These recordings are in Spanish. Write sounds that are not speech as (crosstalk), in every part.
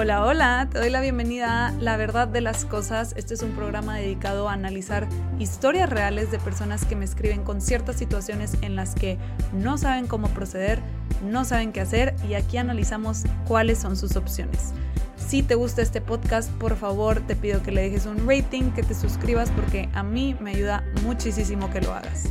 Hola, hola, te doy la bienvenida a La Verdad de las Cosas. Este es un programa dedicado a analizar historias reales de personas que me escriben con ciertas situaciones en las que no saben cómo proceder, no saben qué hacer y aquí analizamos cuáles son sus opciones. Si te gusta este podcast, por favor te pido que le dejes un rating, que te suscribas porque a mí me ayuda muchísimo que lo hagas.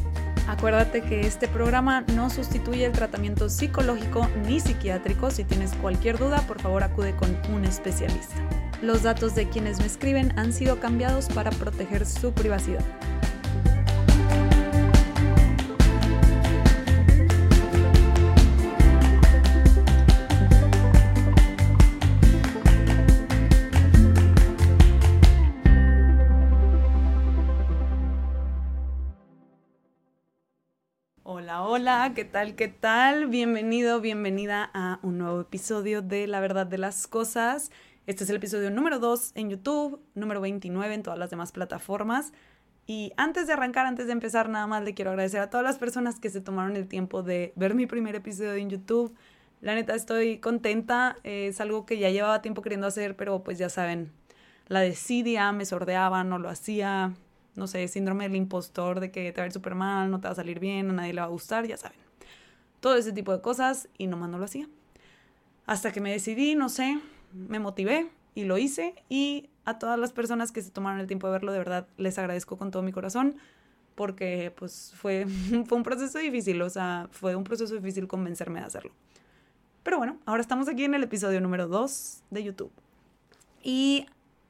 Acuérdate que este programa no sustituye el tratamiento psicológico ni psiquiátrico. Si tienes cualquier duda, por favor acude con un especialista. Los datos de quienes me escriben han sido cambiados para proteger su privacidad. Hola, hola, ¿qué tal? ¿Qué tal? Bienvenido, bienvenida a un nuevo episodio de La Verdad de las Cosas. Este es el episodio número 2 en YouTube, número 29 en todas las demás plataformas. Y antes de arrancar, antes de empezar, nada más le quiero agradecer a todas las personas que se tomaron el tiempo de ver mi primer episodio en YouTube. La neta estoy contenta, es algo que ya llevaba tiempo queriendo hacer, pero pues ya saben, la desidia me sordeaba, no lo hacía, no sé, síndrome del impostor, de que te va a ir súper mal, no te va a salir bien, a nadie le va a gustar, ya saben. Todo ese tipo de cosas y nomás no lo hacía. Hasta que me decidí, no sé, me motivé y lo hice y a todas las personas que se tomaron el tiempo de verlo, de verdad les agradezco con todo mi corazón porque pues fue, (laughs) fue un proceso difícil, o sea, fue un proceso difícil convencerme de hacerlo. Pero bueno, ahora estamos aquí en el episodio número 2 de YouTube. Y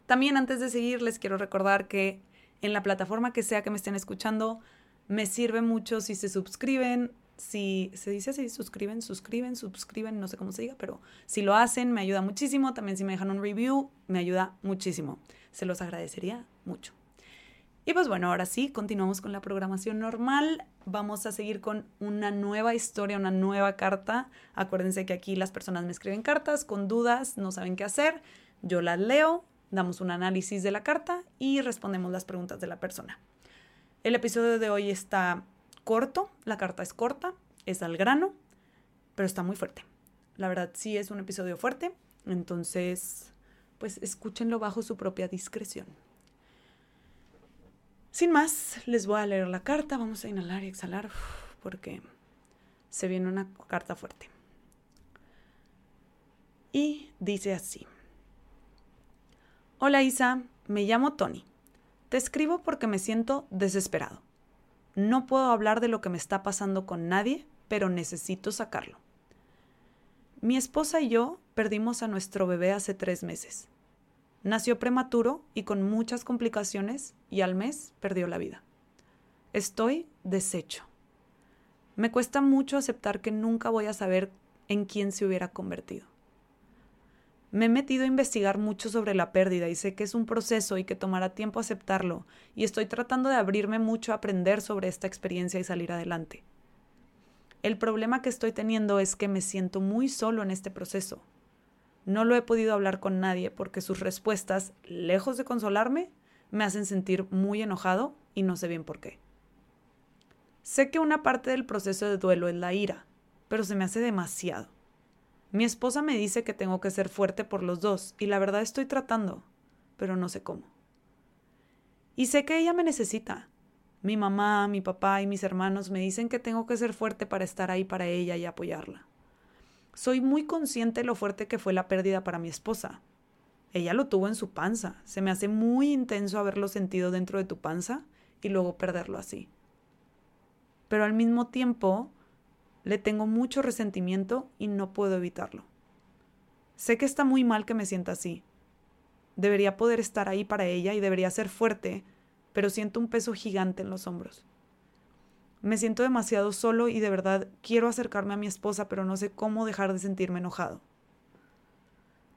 también antes de seguir les quiero recordar que en la plataforma que sea que me estén escuchando. Me sirve mucho si se suscriben, si se dice así, suscriben, suscriben, suscriben, no sé cómo se diga, pero si lo hacen me ayuda muchísimo. También si me dejan un review, me ayuda muchísimo. Se los agradecería mucho. Y pues bueno, ahora sí, continuamos con la programación normal. Vamos a seguir con una nueva historia, una nueva carta. Acuérdense que aquí las personas me escriben cartas con dudas, no saben qué hacer. Yo las leo, damos un análisis de la carta y respondemos las preguntas de la persona. El episodio de hoy está corto, la carta es corta, es al grano, pero está muy fuerte. La verdad sí es un episodio fuerte, entonces pues escúchenlo bajo su propia discreción. Sin más, les voy a leer la carta, vamos a inhalar y exhalar porque se viene una carta fuerte. Y dice así. Hola Isa, me llamo Tony. Te escribo porque me siento desesperado. No puedo hablar de lo que me está pasando con nadie, pero necesito sacarlo. Mi esposa y yo perdimos a nuestro bebé hace tres meses. Nació prematuro y con muchas complicaciones y al mes perdió la vida. Estoy deshecho. Me cuesta mucho aceptar que nunca voy a saber en quién se hubiera convertido. Me he metido a investigar mucho sobre la pérdida y sé que es un proceso y que tomará tiempo aceptarlo, y estoy tratando de abrirme mucho a aprender sobre esta experiencia y salir adelante. El problema que estoy teniendo es que me siento muy solo en este proceso. No lo he podido hablar con nadie porque sus respuestas, lejos de consolarme, me hacen sentir muy enojado y no sé bien por qué. Sé que una parte del proceso de duelo es la ira, pero se me hace demasiado. Mi esposa me dice que tengo que ser fuerte por los dos y la verdad estoy tratando, pero no sé cómo. Y sé que ella me necesita. Mi mamá, mi papá y mis hermanos me dicen que tengo que ser fuerte para estar ahí para ella y apoyarla. Soy muy consciente de lo fuerte que fue la pérdida para mi esposa. Ella lo tuvo en su panza. Se me hace muy intenso haberlo sentido dentro de tu panza y luego perderlo así. Pero al mismo tiempo, le tengo mucho resentimiento y no puedo evitarlo. Sé que está muy mal que me sienta así. Debería poder estar ahí para ella y debería ser fuerte, pero siento un peso gigante en los hombros. Me siento demasiado solo y de verdad quiero acercarme a mi esposa, pero no sé cómo dejar de sentirme enojado.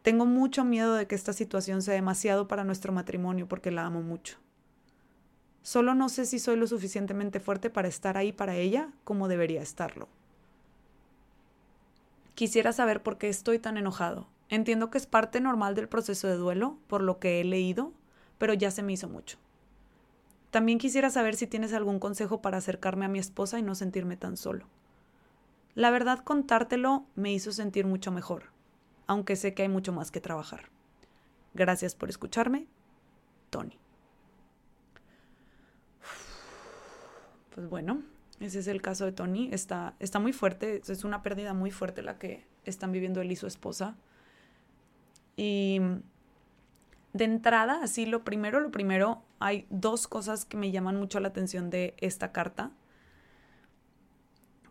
Tengo mucho miedo de que esta situación sea demasiado para nuestro matrimonio porque la amo mucho. Solo no sé si soy lo suficientemente fuerte para estar ahí para ella como debería estarlo. Quisiera saber por qué estoy tan enojado. Entiendo que es parte normal del proceso de duelo, por lo que he leído, pero ya se me hizo mucho. También quisiera saber si tienes algún consejo para acercarme a mi esposa y no sentirme tan solo. La verdad, contártelo me hizo sentir mucho mejor. aunque sé que hay mucho más que trabajar. Gracias por escucharme, Tony. Pues bueno, ese es el caso de Tony. Está, está muy fuerte, es una pérdida muy fuerte la que están viviendo él y su esposa. Y de entrada, así lo primero, lo primero, hay dos cosas que me llaman mucho la atención de esta carta.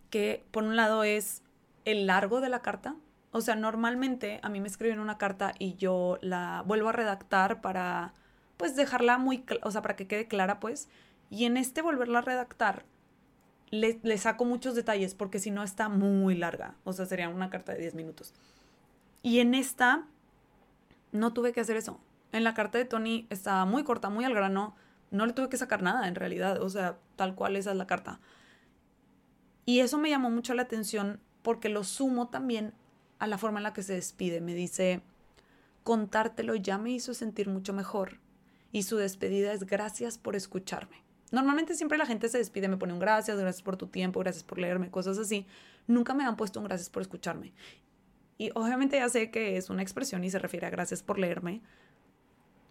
Que por un lado es el largo de la carta. O sea, normalmente a mí me escriben una carta y yo la vuelvo a redactar para, pues, dejarla muy, o sea, para que quede clara, pues. Y en este volverla a redactar, le, saco muchos detalles porque si no está muy larga. O sea, sería una carta de 10 minutos. Y en esta, no tuve que hacer eso. En la carta de Tony estaba muy corta, muy al grano. No le tuve que sacar nada en realidad. O sea, tal cual esa es la carta. Y eso me llamó mucho la atención porque lo sumo también a la forma en la que se despide. Me dice, contártelo ya me hizo sentir mucho mejor. Y su despedida es gracias por escucharme. Normalmente siempre la gente se despide, me pone un gracias, gracias por tu tiempo, gracias por leerme, cosas así. Nunca me han puesto un gracias por escucharme. Y obviamente ya sé que es una expresión y se refiere a gracias por leerme,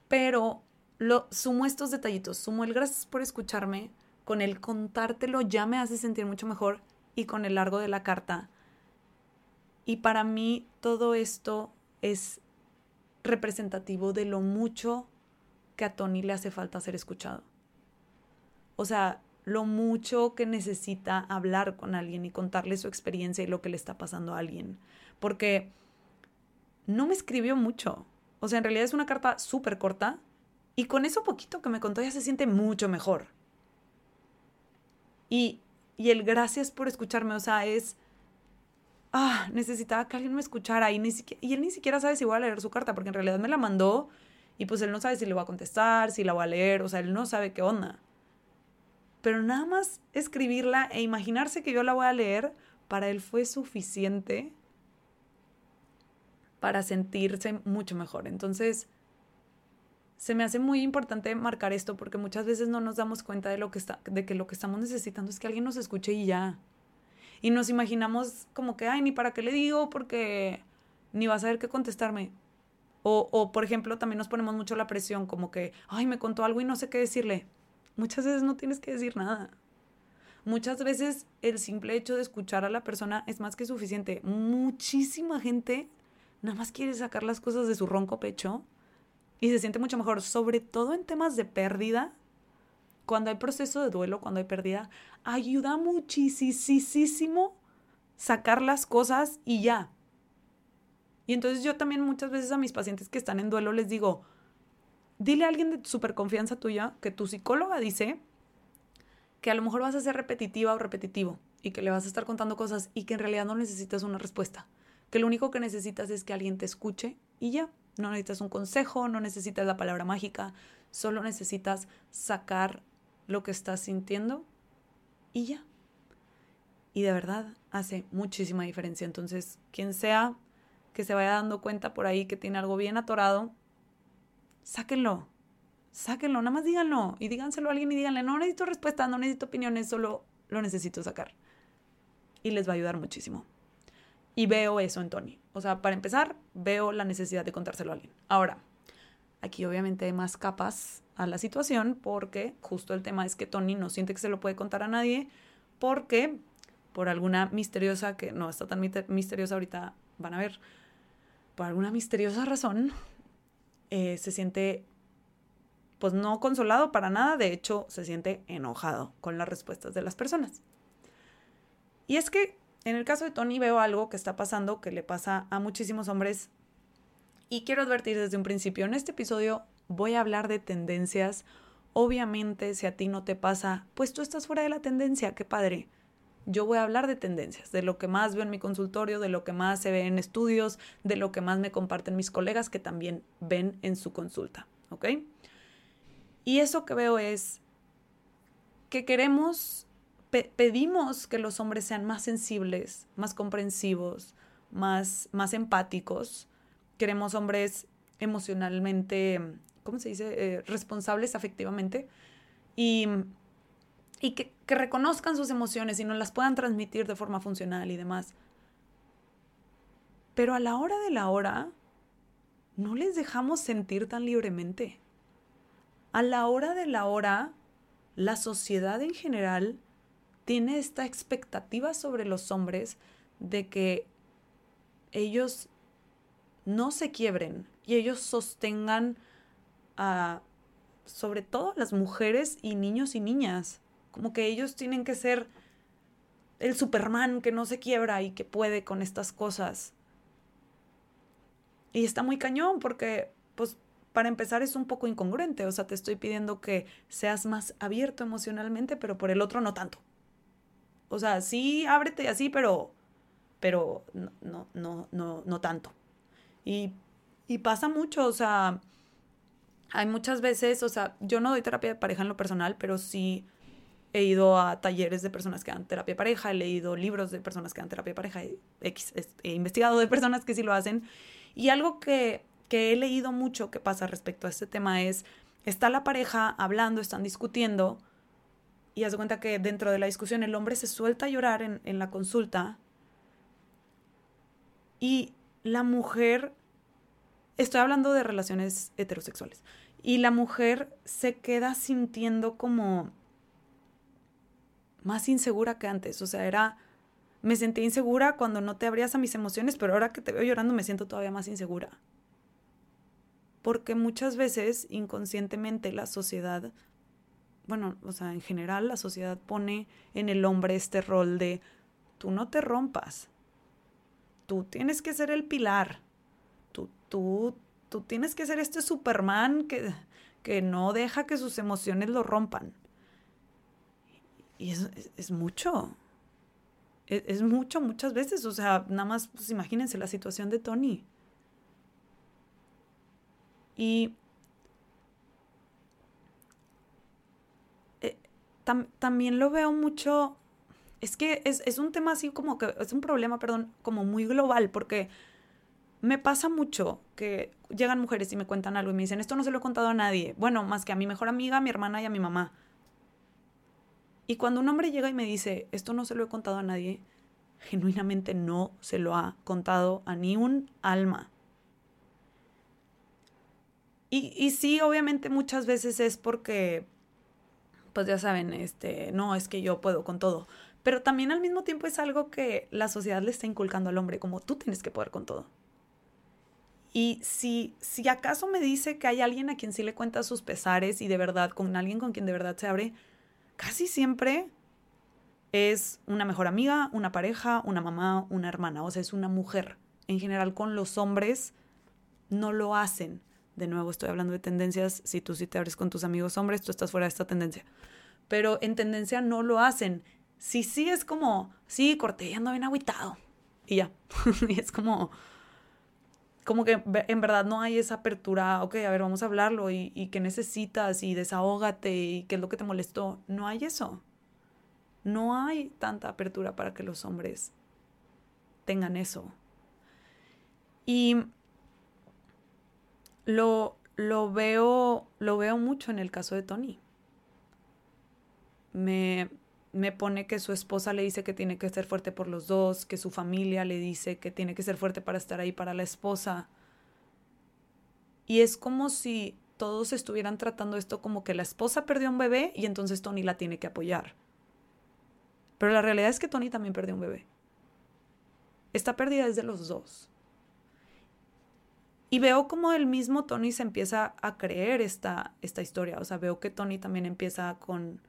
pero lo sumo estos detallitos, sumo el gracias por escucharme, con el contártelo ya me hace sentir mucho mejor y con el largo de la carta. Y para mí todo esto es representativo de lo mucho que a Tony le hace falta ser escuchado. O sea, lo mucho que necesita hablar con alguien y contarle su experiencia y lo que le está pasando a alguien. Porque no me escribió mucho. O sea, en realidad es una carta súper corta y con eso poquito que me contó ya se siente mucho mejor. Y, y el gracias por escucharme, o sea, es... Ah, necesitaba que alguien me escuchara y, ni siquiera, y él ni siquiera sabe si voy a leer su carta, porque en realidad me la mandó y pues él no sabe si le voy a contestar, si la voy a leer, o sea, él no sabe qué onda. Pero nada más escribirla e imaginarse que yo la voy a leer, para él fue suficiente para sentirse mucho mejor. Entonces, se me hace muy importante marcar esto porque muchas veces no nos damos cuenta de lo que está de que lo que estamos necesitando es que alguien nos escuche y ya. Y nos imaginamos como que, ay, ni para qué le digo porque ni va a saber qué contestarme. O, o, por ejemplo, también nos ponemos mucho la presión, como que, ay, me contó algo y no sé qué decirle. Muchas veces no tienes que decir nada. Muchas veces el simple hecho de escuchar a la persona es más que suficiente. Muchísima gente nada más quiere sacar las cosas de su ronco pecho y se siente mucho mejor, sobre todo en temas de pérdida. Cuando hay proceso de duelo, cuando hay pérdida, ayuda muchísimo sacar las cosas y ya. Y entonces yo también muchas veces a mis pacientes que están en duelo les digo, dile a alguien de super confianza tuya que tu psicóloga dice que a lo mejor vas a ser repetitiva o repetitivo y que le vas a estar contando cosas y que en realidad no necesitas una respuesta que lo único que necesitas es que alguien te escuche y ya. No necesitas un consejo, no necesitas la palabra mágica, solo necesitas sacar lo que estás sintiendo y ya. Y de verdad hace muchísima diferencia. Entonces, quien sea que se vaya dando cuenta por ahí que tiene algo bien atorado, sáquenlo. Sáquenlo, nada más díganlo y díganselo a alguien y díganle, no necesito respuesta, no necesito opiniones, solo lo necesito sacar. Y les va a ayudar muchísimo. Y veo eso en Tony. O sea, para empezar, veo la necesidad de contárselo a alguien. Ahora, aquí obviamente hay más capas a la situación porque justo el tema es que Tony no siente que se lo puede contar a nadie porque por alguna misteriosa, que no está tan misteriosa ahorita, van a ver, por alguna misteriosa razón, eh, se siente pues no consolado para nada, de hecho se siente enojado con las respuestas de las personas. Y es que en el caso de Tony veo algo que está pasando que le pasa a muchísimos hombres y quiero advertir desde un principio, en este episodio voy a hablar de tendencias. Obviamente, si a ti no te pasa, pues tú estás fuera de la tendencia, qué padre. Yo voy a hablar de tendencias, de lo que más veo en mi consultorio, de lo que más se ve en estudios, de lo que más me comparten mis colegas que también ven en su consulta, ¿ok? Y eso que veo es que queremos pedimos que los hombres sean más sensibles, más comprensivos, más, más empáticos. Queremos hombres emocionalmente, ¿cómo se dice? Eh, responsables afectivamente. Y, y que, reconozcan sus emociones y no las puedan transmitir de forma funcional y demás. Pero a la hora de la hora, no les dejamos sentir tan libremente. A la hora de la hora, la sociedad en general tiene esta expectativa sobre los hombres de que ellos no se quiebren y ellos sostengan a, sobre todo las mujeres y niños y niñas. Como que ellos tienen que ser el Superman que no se quiebra y que puede con estas cosas. Y está muy cañón porque, pues, para empezar es un poco incongruente. O sea, te estoy pidiendo que seas más abierto emocionalmente, pero por el otro no tanto. O sea, sí, ábrete así, pero, pero no, no, no, no, tanto. Y, y pasa mucho, o sea, hay muchas veces, o sea, yo no doy terapia de pareja en lo personal, pero sí he ido a talleres de personas que dan terapia pareja, he leído libros de personas que dan terapia pareja, he, investigado de personas que sí lo hacen. Y algo que, que he leído mucho que pasa respecto a este tema es, está la pareja hablando, están discutiendo, y haz cuenta que dentro de la discusión el hombre se suelta a llorar en, en la consulta y la mujer, estoy hablando de relaciones heterosexuales, y la mujer se queda sintiendo como más insegura que antes. O sea, era, me sentí insegura cuando no te abrías a mis emociones, pero ahora que te veo llorando me siento todavía más insegura. Porque muchas veces inconscientemente la sociedad, bueno, o sea, en general la sociedad pone en el hombre este rol de, tú no te rompas, tú tienes que ser el pilar, tú, tú, tú tienes que ser este Superman que, que no deja que sus emociones lo rompan. Y es, es, mucho. Es, es, mucho muchas veces. O sea, nada más, pues imagínense la situación de Tony. Y eh, tam, también lo veo mucho. Es que es, es un tema así como que. Es un problema, perdón, como muy global, porque me pasa mucho que llegan mujeres y me cuentan algo y me dicen, esto no se lo he contado a nadie. Bueno, más que a mi mejor amiga, a mi hermana y a mi mamá. Y cuando un hombre llega y me dice, esto no se lo he contado a nadie, genuinamente no se lo ha contado a ni un alma. Y, y sí, obviamente muchas veces es porque, pues ya saben, este, no, es que yo puedo con todo. Pero también al mismo tiempo es algo que la sociedad le está inculcando al hombre, como tú tienes que poder con todo. Y si, si acaso me dice que hay alguien a quien sí le cuenta sus pesares y de verdad, con alguien con quien de verdad se abre, casi siempre es una mejor amiga, una pareja, una mamá, una hermana, o sea, es una mujer. En general con los hombres no lo hacen. De nuevo, estoy hablando de tendencias. Si tú sí te abres con tus amigos hombres, tú estás fuera de esta tendencia. Pero en tendencia no lo hacen. Si sí es como, sí, corté, ando bien agüitado. Y ya. y (laughs) es como, como que en verdad no hay esa apertura, ok, a ver, vamos a hablarlo y, y qué necesitas y desahógate y qué es lo que te molestó. No hay eso. No hay tanta apertura para que los hombres tengan eso. Y lo, lo, veo, lo veo mucho en el caso de Tony. Me, me pone que su esposa le dice que tiene que ser fuerte por los dos, que su familia le dice que tiene que ser fuerte para estar ahí para la esposa. Y es como si todos estuvieran tratando esto como que la esposa perdió un bebé y entonces Tony la tiene que apoyar. Pero la realidad es que Tony también perdió un bebé. Esta pérdida es de los dos. Y veo como el mismo Tony se empieza a creer esta, esta historia. O sea, veo que Tony también empieza con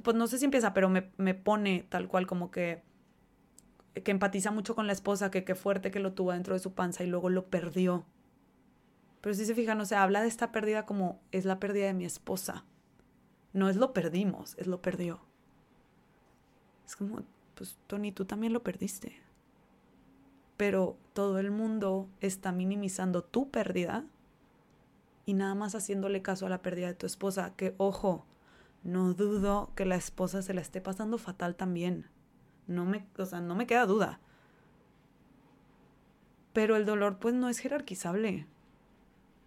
pues no sé si empieza, pero me, me pone tal cual como que, que empatiza mucho con la esposa, que qué fuerte que lo tuvo dentro de su panza y luego lo perdió. Pero si se fijan, o sea, habla de esta pérdida como es la pérdida de mi esposa. No es lo perdimos, es lo perdió. Es como, pues Tony, tú también lo perdiste. Pero todo el mundo está minimizando tu pérdida y nada más haciéndole caso a la pérdida de tu esposa, que ojo, no dudo que la esposa se la esté pasando fatal también. No me, o sea, no me queda duda. Pero el dolor pues no es jerarquizable.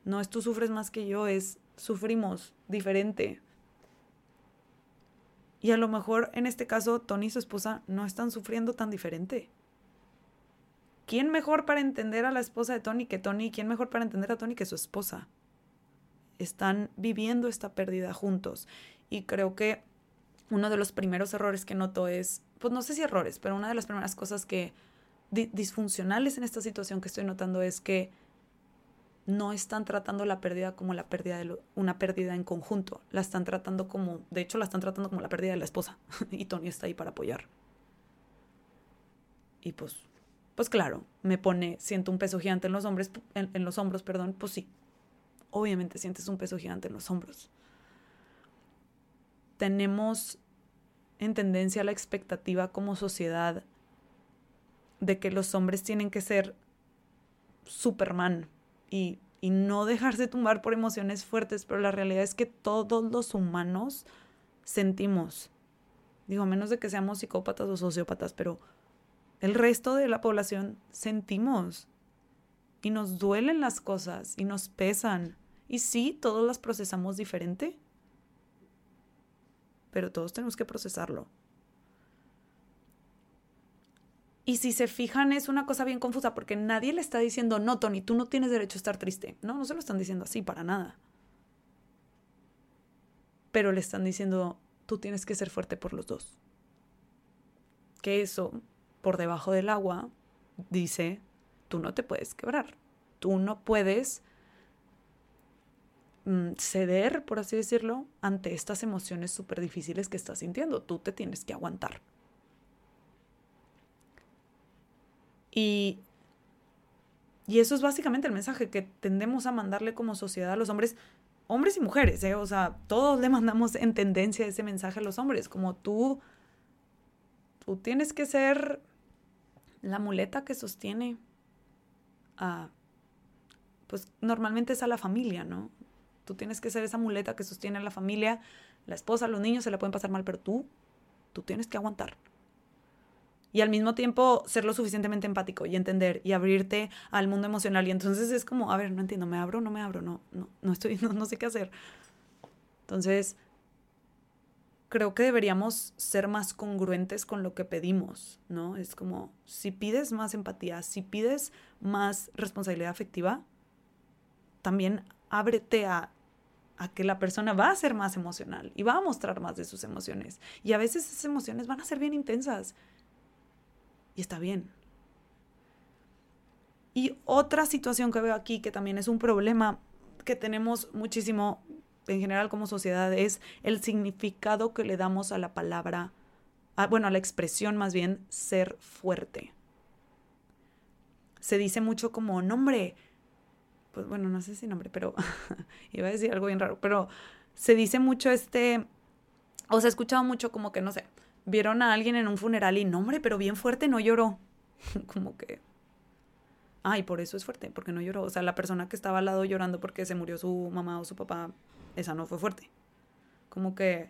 No es tú sufres más que yo, es sufrimos diferente. Y a lo mejor en este caso Tony y su esposa no están sufriendo tan diferente. ¿quién mejor para entender a la esposa de Tony que Tony? ¿Quién mejor para entender a Tony que su esposa? Están viviendo esta pérdida juntos. Y creo que uno de los primeros errores que noto es, pues no sé si errores, pero una de las primeras cosas que disfuncionales en esta situación que estoy notando es que no están tratando la pérdida como la pérdida de una pérdida en conjunto, la están tratando como, de hecho la están tratando como la pérdida de la esposa (laughs) y Tony está ahí para apoyar. Y pues, pues claro, me pone, siento un peso gigante en los hombres, en los hombros, perdón, pues sí, obviamente sientes un peso gigante en los hombros. Tenemos en tendencia la expectativa como sociedad de que los hombres tienen que ser Superman y, y no dejarse tumbar por emociones fuertes, pero la realidad es que todos los humanos sentimos. Digo, menos de que seamos psicópatas o sociópatas, pero el resto de la población sentimos. Y nos duelen las cosas y nos pesan. Y sí, todos las procesamos diferente. Pero todos tenemos que procesarlo. Y si se fijan, es una cosa bien confusa porque nadie le está diciendo, no, Tony, tú no tienes derecho a estar triste. No, no se lo están diciendo así, para nada. Pero le están diciendo, tú tienes que ser fuerte por los dos. Que eso, por debajo del agua, dice, tú no te puedes quebrar. Tú no puedes ceder, por así decirlo, ante estas emociones súper difíciles que estás sintiendo. Tú te tienes que aguantar. Y, y eso es básicamente el mensaje que tendemos a mandarle como sociedad a los hombres, hombres y mujeres, ¿eh? o sea, todos le mandamos en tendencia ese mensaje a los hombres, como tú, tú tienes que ser la muleta que sostiene a, pues normalmente es a la familia, ¿no? Tú tienes que ser esa muleta que sostiene a la familia, la esposa, los niños se la pueden pasar mal, pero tú, tú tienes que aguantar y al mismo tiempo ser lo suficientemente empático y entender y abrirte al mundo emocional. Y entonces es como, a ver, no entiendo, ¿me abro no me abro? No, no, no estoy, (laughs) no, no sé qué hacer. Entonces, creo que deberíamos ser más congruentes con lo que pedimos, ¿no? Es como, si pides más empatía, si pides más responsabilidad afectiva, también ábrete a, a que la persona va a ser más emocional y va a mostrar más de sus emociones. Y a veces esas emociones van a ser bien intensas y está bien. Y otra situación que veo aquí, que también es un problema que tenemos muchísimo en general como sociedad, es el significado que le damos a la palabra, bueno, a la expresión más bien, ser fuerte. Se dice mucho como nombre, pues bueno, no sé si nombre, pero (laughs) iba a decir algo bien raro, pero se dice mucho este, o se ha escuchado mucho como que, no sé, vieron a alguien en un funeral y no, hombre, pero bien fuerte no lloró. (laughs) Como que. Ay, por eso es fuerte, porque no lloró. O sea, la persona que estaba al lado llorando porque se murió su mamá o su papá, esa no fue fuerte. Como que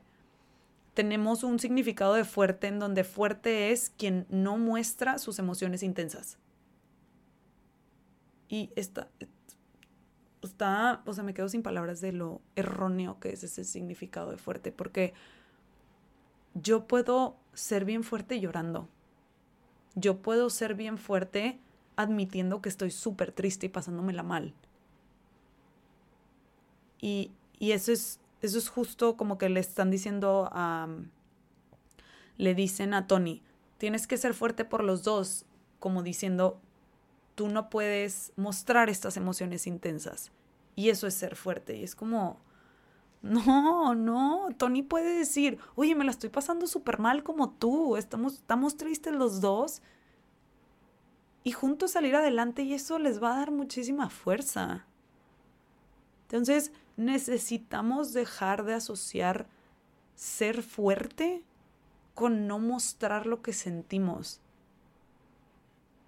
tenemos un significado de fuerte en donde fuerte es quien no muestra sus emociones intensas. Y está, está, o sea, me quedo sin palabras de lo erróneo que es ese significado de fuerte, porque yo puedo ser bien fuerte llorando. Yo puedo ser bien fuerte admitiendo que estoy súper triste y pasándomela mal. Y, y, eso, es, eso es justo como que le están diciendo a... le dicen a Tony, tienes que ser fuerte por los dos, como diciendo, tú no puedes mostrar estas emociones intensas. Y eso es ser fuerte. Y es como, no, no, Tony puede decir, oye, me la estoy pasando súper mal como tú, estamos, estamos tristes los dos. Y juntos salir adelante y eso les va a dar muchísima fuerza. Entonces, necesitamos dejar de asociar ser fuerte con no mostrar lo que sentimos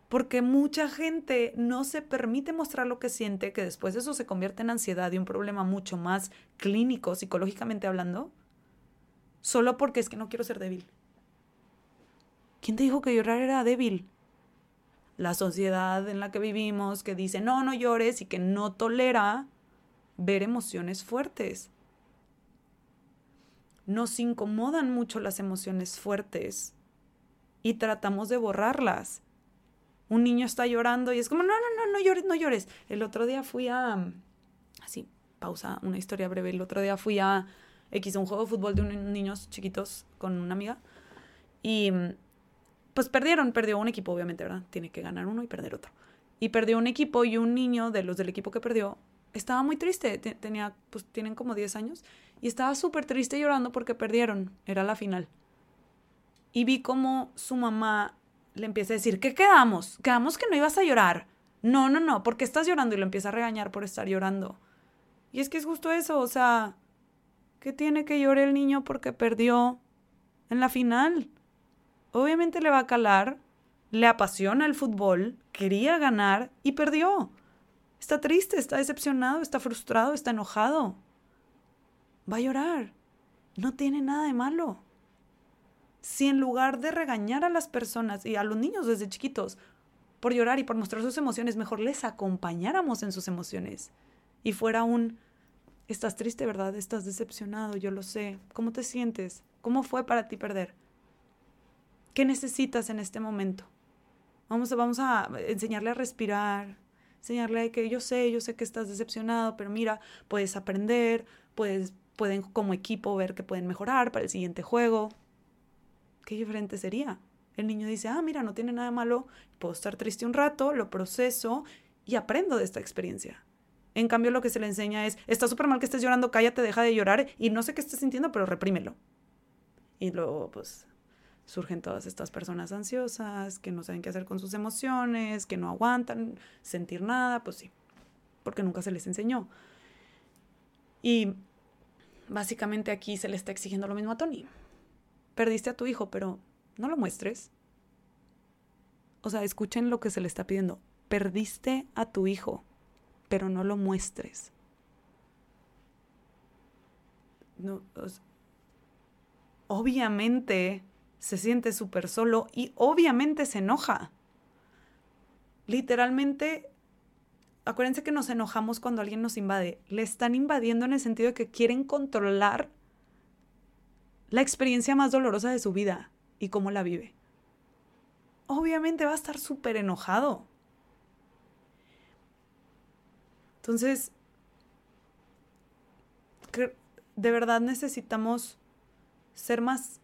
porque mucha gente no se permite mostrar lo que siente, que después eso se convierte en ansiedad y un problema mucho más clínico, psicológicamente hablando, solo porque es que no quiero ser débil. ¿Quién te dijo que llorar era débil? La sociedad en la que vivimos que dice no, no llores y que no tolera ver emociones fuertes. Nos incomodan mucho las emociones fuertes y tratamos de borrarlas Un niño está llorando y es como, no, no, no, no llores, no llores. El otro día fui a, así, pausa, una historia breve. El otro día fui a X, un juego de fútbol de unos niños chiquitos con una amiga y pues perdieron, perdió un equipo, obviamente, ¿verdad? Tiene que ganar uno y perder otro. Y perdió un equipo y un niño de los del equipo que perdió estaba muy triste, tenía, pues tienen como 10 años, y estaba súper triste llorando porque perdieron, era la final. Y vi como su mamá le empieza a decir, ¿qué quedamos? Quedamos que no ibas a llorar. No, no, no, porque estás llorando y lo empieza a regañar por estar llorando. Y es que es justo eso, o sea, ¿qué tiene que llorar el niño porque perdió en la final? Obviamente le va a calar, le apasiona el fútbol, quería ganar y perdió. Está triste, está decepcionado, está frustrado, está enojado. Va a llorar. No tiene nada de malo. Si en lugar de regañar a las personas y a los niños desde chiquitos por llorar y por mostrar sus emociones, mejor les acompañáramos en sus emociones y fuera un, estás triste, ¿verdad? Estás decepcionado, yo lo sé. ¿Cómo te sientes? ¿Cómo fue para ti perder? ¿Qué necesitas en este momento? Vamos a, vamos a enseñarle a respirar, enseñarle que yo sé, yo sé que estás decepcionado, pero mira, puedes aprender, puedes, pueden como equipo ver que pueden mejorar para el siguiente juego. ¿Qué diferente sería? El niño dice, ah, mira, no tiene nada malo, puedo estar triste un rato, lo proceso y aprendo de esta experiencia. En cambio, lo que se le enseña es, está súper mal que estés llorando, cállate, deja de llorar y no sé qué estés sintiendo, pero reprímelo. Y luego, pues, surgen todas estas personas ansiosas, que no saben qué hacer con sus emociones, que no aguantan sentir nada, pues sí, porque nunca se les enseñó. Y básicamente aquí se le está exigiendo lo mismo a Tony. Perdiste a tu hijo, pero no lo muestres. O sea, escuchen lo que se le está pidiendo. Perdiste a tu hijo, pero no lo muestres. Obviamente se siente súper solo y obviamente se enoja. Literalmente, acuérdense que nos enojamos cuando alguien nos invade. Le están invadiendo en el sentido de que quieren controlar la experiencia más dolorosa de su vida y cómo la vive. Obviamente va a estar súper enojado. Entonces, de verdad necesitamos ser más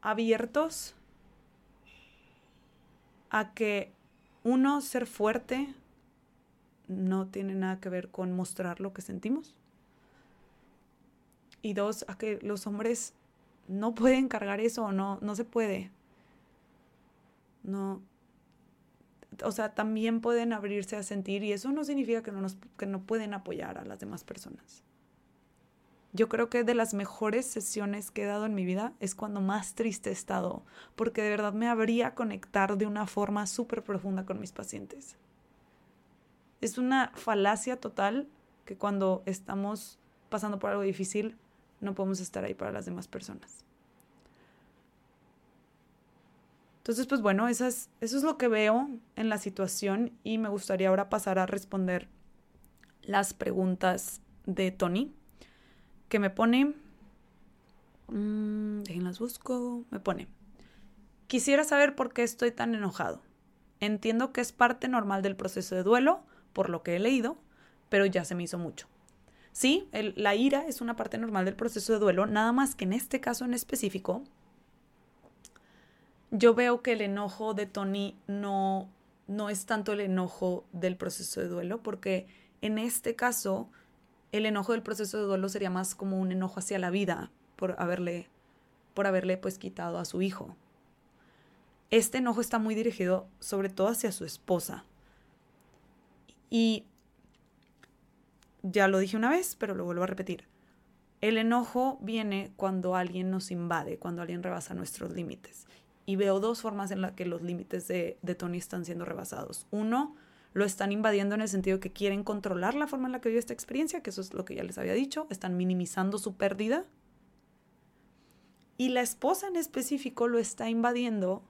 abiertos a que uno, ser fuerte, no tiene nada que ver con mostrar lo que sentimos. Y dos, a que los hombres no pueden cargar eso, no, no se puede. No. O sea, también pueden abrirse a sentir y eso no significa que no, nos, que no pueden apoyar a las demás personas. Yo creo que de las mejores sesiones que he dado en mi vida es cuando más triste he estado, porque de verdad me habría conectar de una forma súper profunda con mis pacientes. Es una falacia total que cuando estamos pasando por algo difícil no podemos estar ahí para las demás personas. Entonces, pues bueno, eso es, lo que veo en la situación y me gustaría ahora pasar a responder las preguntas de Tony que me pone, mmm, las busco, me pone, quisiera saber por qué estoy tan enojado. Entiendo que es parte normal del proceso de duelo, por lo que he leído, pero ya se me hizo mucho. Sí, la ira es una parte normal del proceso de duelo, nada más que en este caso en específico, yo veo que el enojo de Tony no, no es tanto el enojo del proceso de duelo, porque en este caso el enojo del proceso de duelo sería más como un enojo hacia la vida por haberle, por haberle pues quitado a su hijo. Este enojo está muy dirigido sobre todo hacia su esposa. Y ya lo dije una vez, pero lo vuelvo a repetir. El enojo viene cuando alguien nos invade, cuando alguien rebasa nuestros límites. Y veo dos formas en las que los límites de, Tony están siendo rebasados. Uno, lo están invadiendo en el sentido que quieren controlar la forma en la que vive esta experiencia, que eso es lo que ya les había dicho, están minimizando su pérdida. Y la esposa en específico lo está invadiendo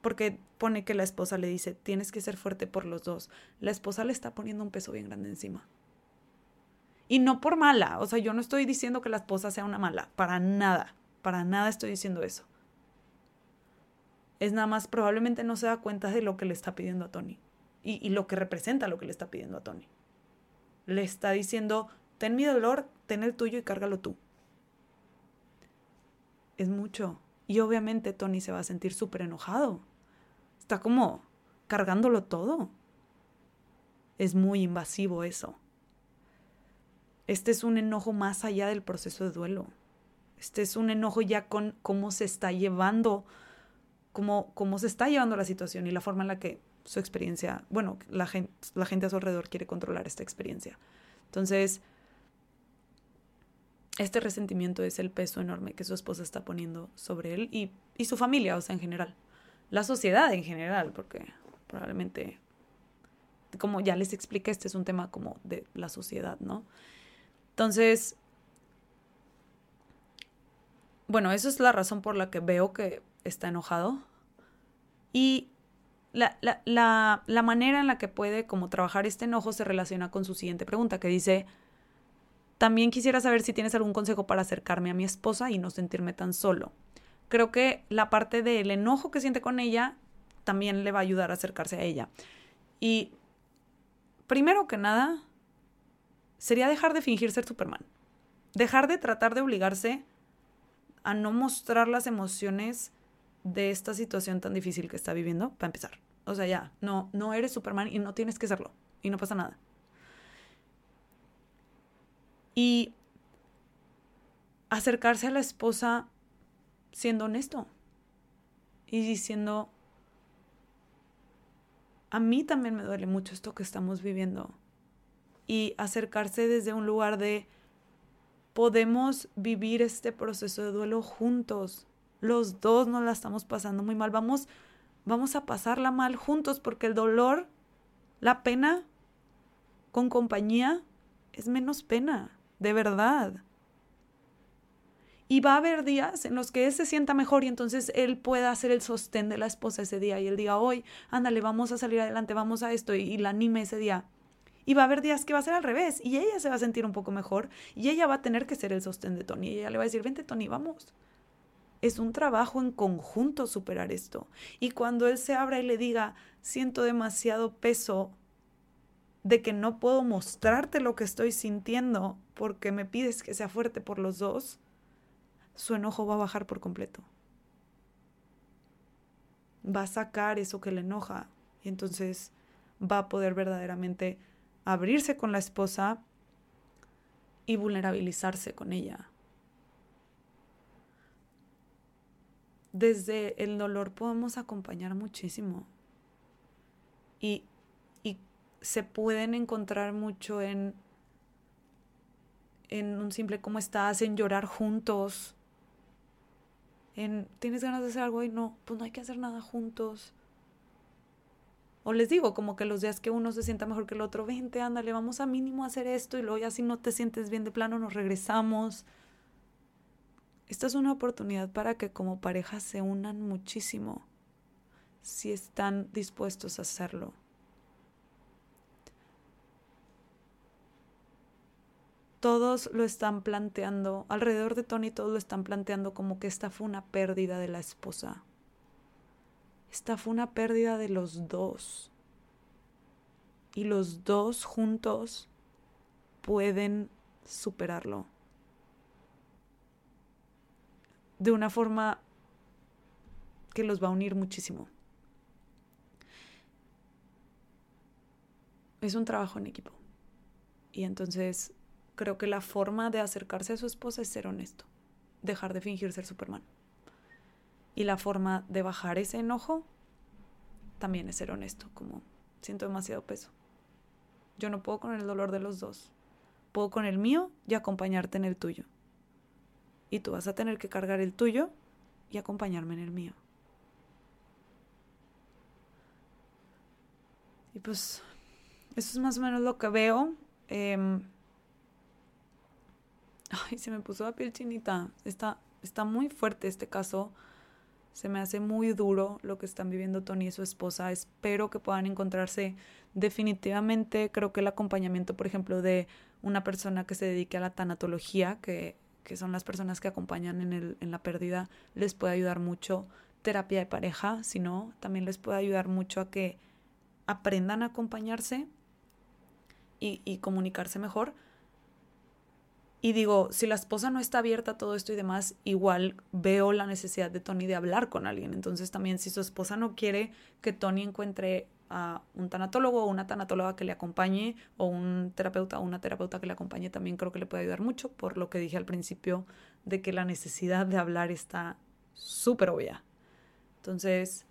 porque pone que la esposa le dice, tienes que ser fuerte por los dos. La esposa le está poniendo un peso bien grande encima. Y no por mala, o sea, yo no estoy diciendo que la esposa sea una mala, para nada, para nada estoy diciendo eso. es nada más probablemente no se da cuenta de lo que le está pidiendo a Tony y, lo que representa lo que le está pidiendo a Tony. Le está diciendo, ten mi dolor, ten el tuyo y cárgalo tú. Es mucho. Y obviamente Tony se va a sentir súper enojado. Está como cargándolo todo. Es muy invasivo eso. Este es un enojo más allá del proceso de duelo. Este es un enojo ya con cómo se está llevando, cómo, cómo se está llevando la situación y la forma en la que su experiencia, bueno, la gente, la gente a su alrededor quiere controlar esta experiencia. Entonces, este resentimiento es el peso enorme que su esposa está poniendo sobre él y, y su familia, o sea, en general. La sociedad en general, porque probablemente, como ya les expliqué, este es un tema como de la sociedad, ¿no? Entonces, bueno, esa es la razón por la que veo que está enojado. Y la, la, la, la, manera en la que puede como trabajar este enojo se relaciona con su siguiente pregunta, que dice, también quisiera saber si tienes algún consejo para acercarme a mi esposa y no sentirme tan solo. Creo que la parte del enojo que siente con ella también le va a ayudar a acercarse a ella. Y primero que nada, sería dejar de fingir ser Superman. Dejar de tratar de obligarse a no mostrar las emociones de esta situación tan difícil que está viviendo, para empezar. O sea, ya, no, no eres Superman y no tienes que serlo. Y no pasa nada. Y acercarse a la esposa siendo honesto y diciendo, a mí también me duele mucho esto que estamos viviendo. Y acercarse desde un lugar de, podemos vivir este proceso de duelo juntos. Los dos nos la estamos pasando muy mal. Vamos, vamos a pasarla mal juntos porque el dolor, la pena con compañía es menos pena de verdad. Y va a haber días en los que él se sienta mejor y entonces él pueda hacer el sostén de la esposa ese día y él diga, hoy, ándale, vamos a salir adelante, vamos a esto y, y la anime ese día. Y va a haber días que va a ser al revés y ella se va a sentir un poco mejor y ella va a tener que ser el sostén de Tony. Y ella le va a decir, vente Tony, vamos. Es un trabajo en conjunto superar esto. Y cuando él se abra y le diga, siento demasiado peso de que no puedo mostrarte lo que estoy sintiendo porque me pides que sea fuerte por los dos, su enojo va a bajar por completo. Va a sacar eso que le enoja y entonces va a poder verdaderamente abrirse con la esposa y vulnerabilizarse con ella. Desde el dolor podemos acompañar muchísimo y se pueden encontrar mucho en, en un simple cómo estás, en llorar juntos, en tienes ganas de hacer algo y no, pues no hay que hacer nada juntos. O les digo, como que los días que uno se sienta mejor que el otro, vente, ándale, vamos a mínimo a hacer esto y luego ya si no te sientes bien de plano nos regresamos. Esta es una oportunidad para que como pareja se unan muchísimo si están dispuestos a hacerlo. todos lo están planteando, alrededor de Tony todos lo están planteando como que esta fue una pérdida de la esposa. Esta fue una pérdida de los dos. Y los dos juntos pueden superarlo. De una forma que los va a unir muchísimo. Es un trabajo en equipo. Y entonces creo que la forma de acercarse a su esposa es ser honesto, dejar de fingir ser Superman. Y la forma de bajar ese enojo también es ser honesto, como siento demasiado peso. Yo no puedo con el dolor de los dos. Puedo con el mío y acompañarte en el tuyo. Y tú vas a tener que cargar el tuyo y acompañarme en el mío. Y pues eso es más o menos lo que veo. Eh, Ay, se me puso la piel chinita. Está, está muy fuerte este caso. Se me hace muy duro lo que están viviendo Tony y su esposa. Espero que puedan encontrarse definitivamente. Creo que el acompañamiento, por ejemplo, de una persona que se dedique a la tanatología, que, que son las personas que acompañan en, el, en la pérdida, les puede ayudar mucho. terapia de pareja, sino también les puede ayudar mucho a que aprendan a acompañarse y, y comunicarse mejor. Y digo, si la esposa no está abierta a todo esto y demás, igual veo la necesidad de Tony de hablar con alguien. Entonces también si su esposa no quiere que Tony encuentre a un tanatólogo o una tanatóloga que le acompañe o un terapeuta o una terapeuta que le acompañe también creo que le puede ayudar mucho por lo que dije al principio de que la necesidad de hablar está súper obvia. Entonces,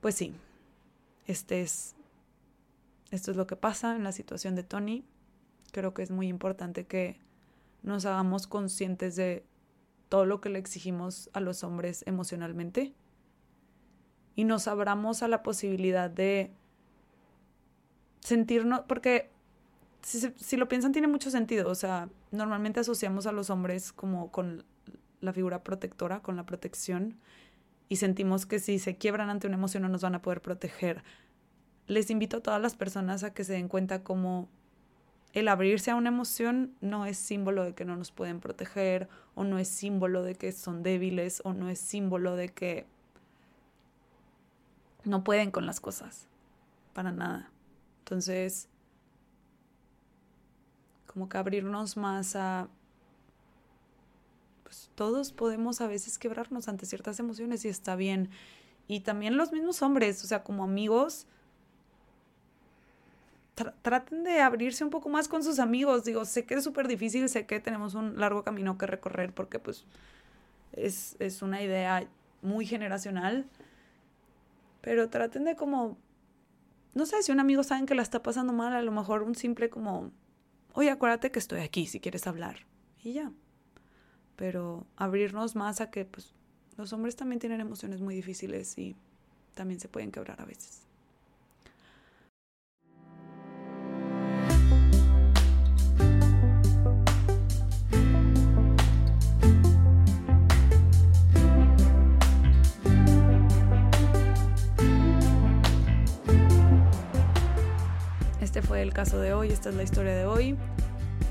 pues sí, este es, esto es lo que pasa en la situación de Tony. Creo que es muy importante que nos hagamos conscientes de todo lo que le exigimos a los hombres emocionalmente y nos abramos a la posibilidad de sentirnos, porque si, lo piensan tiene mucho sentido, o sea, normalmente asociamos a los hombres como con la figura protectora, con la protección, y sentimos que si se quiebran ante una emoción no nos van a poder proteger. Les invito a todas las personas a que se den cuenta como el abrirse a una emoción no es símbolo de que no nos pueden proteger, o no es símbolo de que son débiles, o no es símbolo de que no pueden con las cosas, para nada. Entonces, como que abrirnos más a... Pues todos podemos a veces quebrarnos ante ciertas emociones y está bien. Y también los mismos hombres, o sea, como amigos, traten de abrirse un poco más con sus amigos. Digo, sé que es súper difícil, sé que tenemos un largo camino que recorrer porque pues es, es una idea muy generacional pero traten de como, no sé, si un amigo saben que la está pasando mal, a lo mejor un simple como, oye, acuérdate que estoy aquí si quieres hablar. Y ya. Pero abrirnos más a que pues los hombres también tienen emociones muy difíciles y también se pueden quebrar a veces. Caso de hoy, esta es la historia de hoy.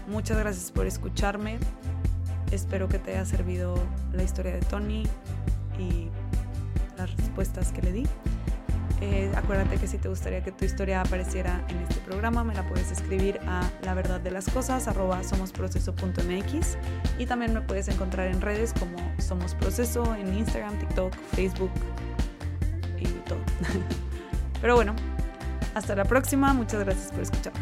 Muchas gracias por escucharme. Espero que te haya servido la historia de Tony y las respuestas que le di. Eh, acuérdate que si te gustaría que tu historia apareciera en este programa, me la puedes escribir a la verdad de las cosas arroba somosproceso.mx y también me puedes encontrar en redes como Somos Proceso, en Instagram, TikTok, Facebook y todo. (laughs) Pero bueno, hasta la próxima, muchas gracias por escuchar.